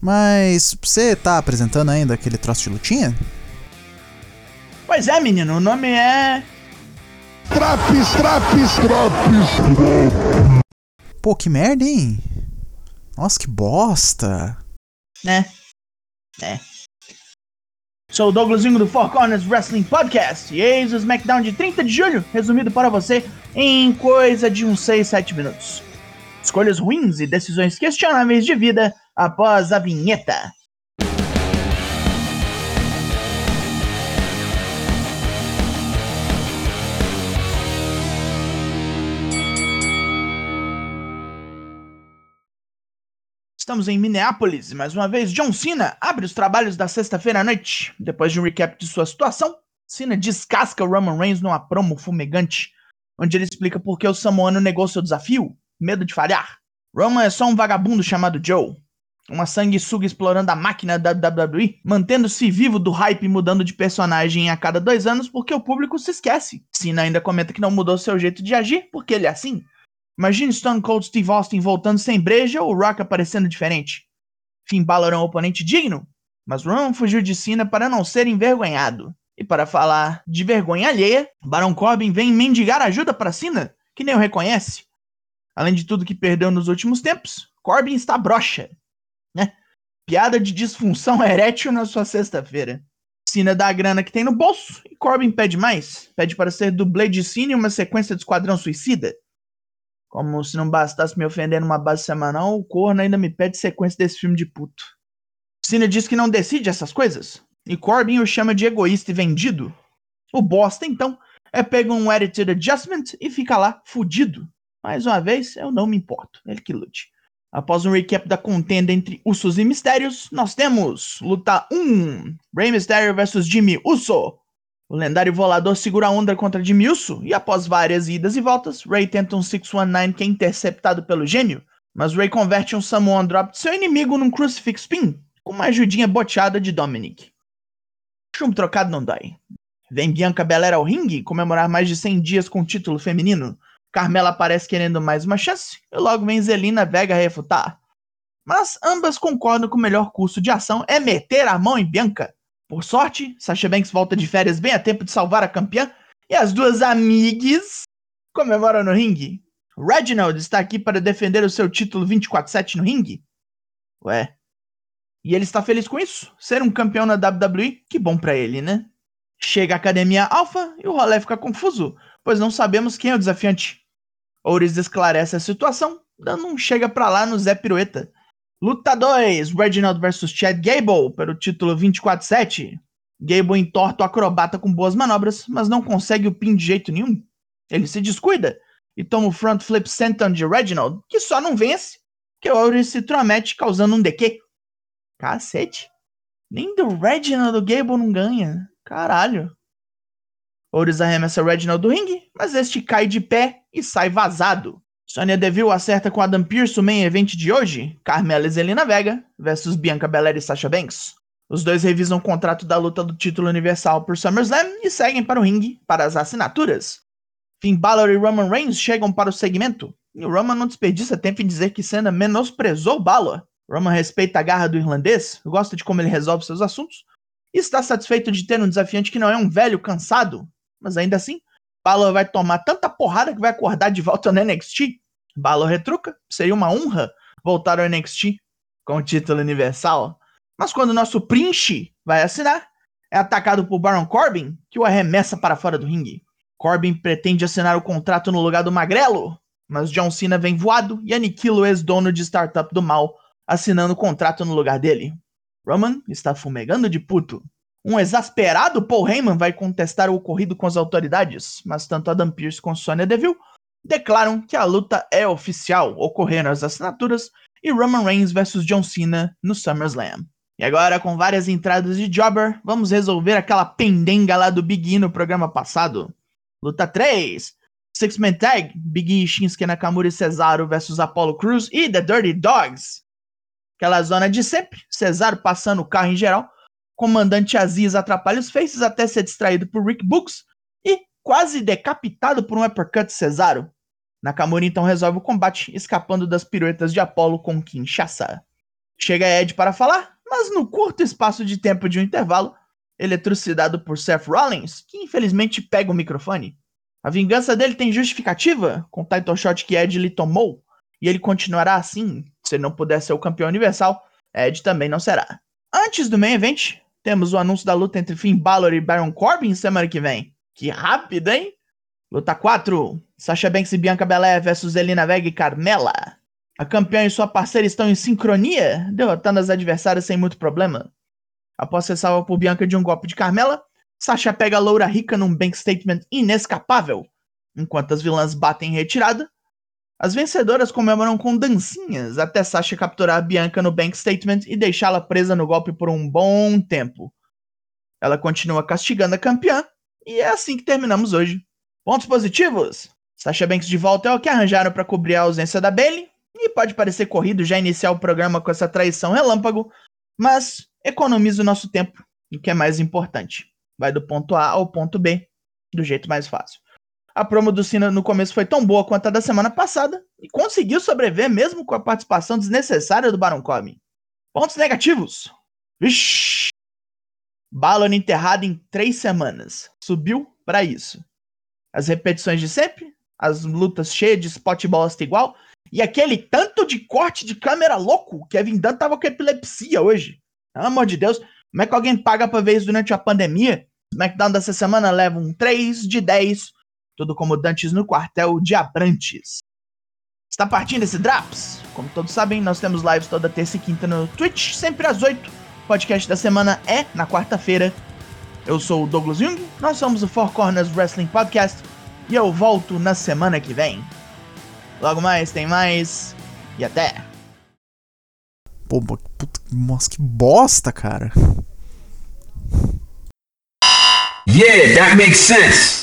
Mas você tá apresentando ainda aquele troço de lutinha? Pois é, menino, o nome é. Traps, traps, traps. Pô, que merda, hein? Nossa, que bosta. né? É. Sou o Douglasinho do Four Corners Wrestling Podcast e eis o SmackDown de 30 de julho, resumido para você em coisa de uns 6, 7 minutos. Escolhas ruins e decisões questionáveis de vida após a vinheta. Estamos em Minneapolis e mais uma vez John Cena abre os trabalhos da sexta-feira à noite. Depois de um recap de sua situação, Cena descasca o Roman Reigns numa promo fumegante, onde ele explica por que o Samoano negou seu desafio, medo de falhar. Roman é só um vagabundo chamado Joe, uma sanguessuga explorando a máquina da WWE, mantendo-se vivo do hype e mudando de personagem a cada dois anos porque o público se esquece. Cena ainda comenta que não mudou seu jeito de agir porque ele é assim. Imagine Stone Cold Steve Austin voltando sem breja ou Rock aparecendo diferente. Finn Balor é um oponente digno, mas Roman fugiu de Cena para não ser envergonhado. E para falar de vergonha alheia, Baron Corbin vem mendigar ajuda para Cena, que nem o reconhece. Além de tudo que perdeu nos últimos tempos, Corbin está broxa. Né? Piada de disfunção erétil na sua sexta-feira. Cena dá a grana que tem no bolso e Corbin pede mais. Pede para ser dublê de Cena em uma sequência de Esquadrão Suicida. Como se não bastasse me ofender numa base semanal, o corno ainda me pede sequência desse filme de puto. Cena diz que não decide essas coisas, e Corbin o chama de egoísta e vendido. O bosta, então, é pego um Attitude Adjustment e fica lá, fudido. Mais uma vez, eu não me importo, ele que lute. Após um recap da contenda entre Usos e Mistérios, nós temos luta 1, Rey Mysterio vs Jimmy Uso. O lendário volador segura a onda contra Jimmy Uso, e após várias idas e voltas, Ray tenta um 619 que é interceptado pelo gêmeo, mas Ray converte um Samoan Drop de seu inimigo num Crucifix Pin, com uma ajudinha boteada de Dominic. Chumbo trocado não dói. Vem Bianca Belair ao ringue comemorar mais de 100 dias com o título feminino. Carmela aparece querendo mais uma chance, e logo vem Zelina Vega refutar. Mas ambas concordam que o melhor curso de ação é meter a mão em Bianca. Por sorte, Sasha Banks volta de férias bem a tempo de salvar a campeã e as duas amigas comemoram no ringue. Reginald está aqui para defender o seu título 24-7 no ringue. Ué. E ele está feliz com isso? Ser um campeão na WWE? Que bom para ele, né? Chega a Academia Alpha e o rolê fica confuso, pois não sabemos quem é o desafiante. Ouris esclarece a situação, dando um chega pra lá no Zé Pirueta. Luta 2, Reginald vs Chad Gable, pelo título 24-7. Gable entorta o acrobata com boas manobras, mas não consegue o pin de jeito nenhum. Ele se descuida e toma o front flip senton de Reginald, que só não vence, que Ouris se tromete causando um DQ. Cacete. Nem do Reginald o Gable não ganha. Caralho. Ouris arremessa Reginald do ringue, mas este cai de pé e sai vazado. Sonya Deville acerta com Adam Pearce o main event de hoje, Carmela e Zelina Vega versus Bianca Belair e Sasha Banks. Os dois revisam o contrato da luta do título universal por SummerSlam e seguem para o ringue para as assinaturas. Finn Balor e Roman Reigns chegam para o segmento, e o Roman não desperdiça tempo em dizer que Cena menosprezou Balor. Roman respeita a garra do irlandês, gosta de como ele resolve seus assuntos, e está satisfeito de ter um desafiante que não é um velho cansado, mas ainda assim, Balor vai tomar tanta porrada que vai acordar de volta no NXT. Balor retruca, seria uma honra voltar ao NXT com o título universal. Mas quando o nosso Prince vai assinar, é atacado por Baron Corbin, que o arremessa para fora do ringue. Corbin pretende assinar o contrato no lugar do Magrelo, mas John Cena vem voado e aniquila o ex-dono de startup do mal, assinando o contrato no lugar dele. Roman está fumegando de puto. Um exasperado Paul Heyman vai contestar o ocorrido com as autoridades, mas tanto Adam Pearce quanto Sonya Deville declaram que a luta é oficial, ocorrendo as assinaturas e Roman Reigns versus John Cena no SummerSlam. E agora, com várias entradas de Jobber, vamos resolver aquela pendenga lá do Big E no programa passado. Luta 3. Six Man Tag, Big E, Shinsuke Nakamura e Cesaro versus Apollo Crews e The Dirty Dogs. Aquela zona de sempre, Cesaro passando o carro em geral, comandante Aziz atrapalha os faces até ser distraído por Rick Books e quase decapitado por um uppercut Cesaro. Nakamura então resolve o combate, escapando das piruetas de Apollo com Kinshasa. Chega Ed para falar, mas no curto espaço de tempo de um intervalo, ele é trucidado por Seth Rollins, que infelizmente pega o microfone. A vingança dele tem justificativa com o title shot que Ed lhe tomou, e ele continuará assim. Se ele não puder ser o campeão universal, Ed também não será. Antes do main event, temos o anúncio da luta entre Finn Balor e Baron Corbin semana que vem. Que rápido, hein? Luta 4: Sasha Banks e Bianca Belair versus Elina Vega e Carmela. A campeã e sua parceira estão em sincronia, derrotando as adversárias sem muito problema. Após ser salva por Bianca de um golpe de Carmela, Sasha pega a loura rica num bank statement inescapável. Enquanto as vilãs batem em retirada, as vencedoras comemoram com dancinhas até Sasha capturar Bianca no bank statement e deixá-la presa no golpe por um bom tempo. Ela continua castigando a campeã, e é assim que terminamos hoje. Pontos positivos? Sasha Banks de volta é o que arranjaram para cobrir a ausência da Bailey, e pode parecer corrido já iniciar o programa com essa traição relâmpago, mas economiza o nosso tempo, o que é mais importante. Vai do ponto A ao ponto B, do jeito mais fácil. A promo do Cena no começo foi tão boa quanto a da semana passada e conseguiu sobreviver mesmo com a participação desnecessária do Baron Corbin. Pontos negativos. Vixi. Balon enterrado em três semanas. Subiu para isso. As repetições de sempre, as lutas cheias de spot bosta igual, e aquele tanto de corte de câmera louco. Kevin Dunn tava com epilepsia hoje. Pelo amor de Deus, como é que alguém paga pra ver isso durante a pandemia? SmackDown dessa semana leva um 3 de 10 tudo como Dantes no quartel de Abrantes. Está partindo esse Draps? Como todos sabem, nós temos lives toda terça e quinta no Twitch, sempre às 8. O podcast da semana é na quarta-feira. Eu sou o Douglas Jung, nós somos o Four Corners Wrestling Podcast e eu volto na semana que vem. Logo mais, tem mais e até! Pô, puta, nossa, que bosta, cara. Yeah, that makes sense.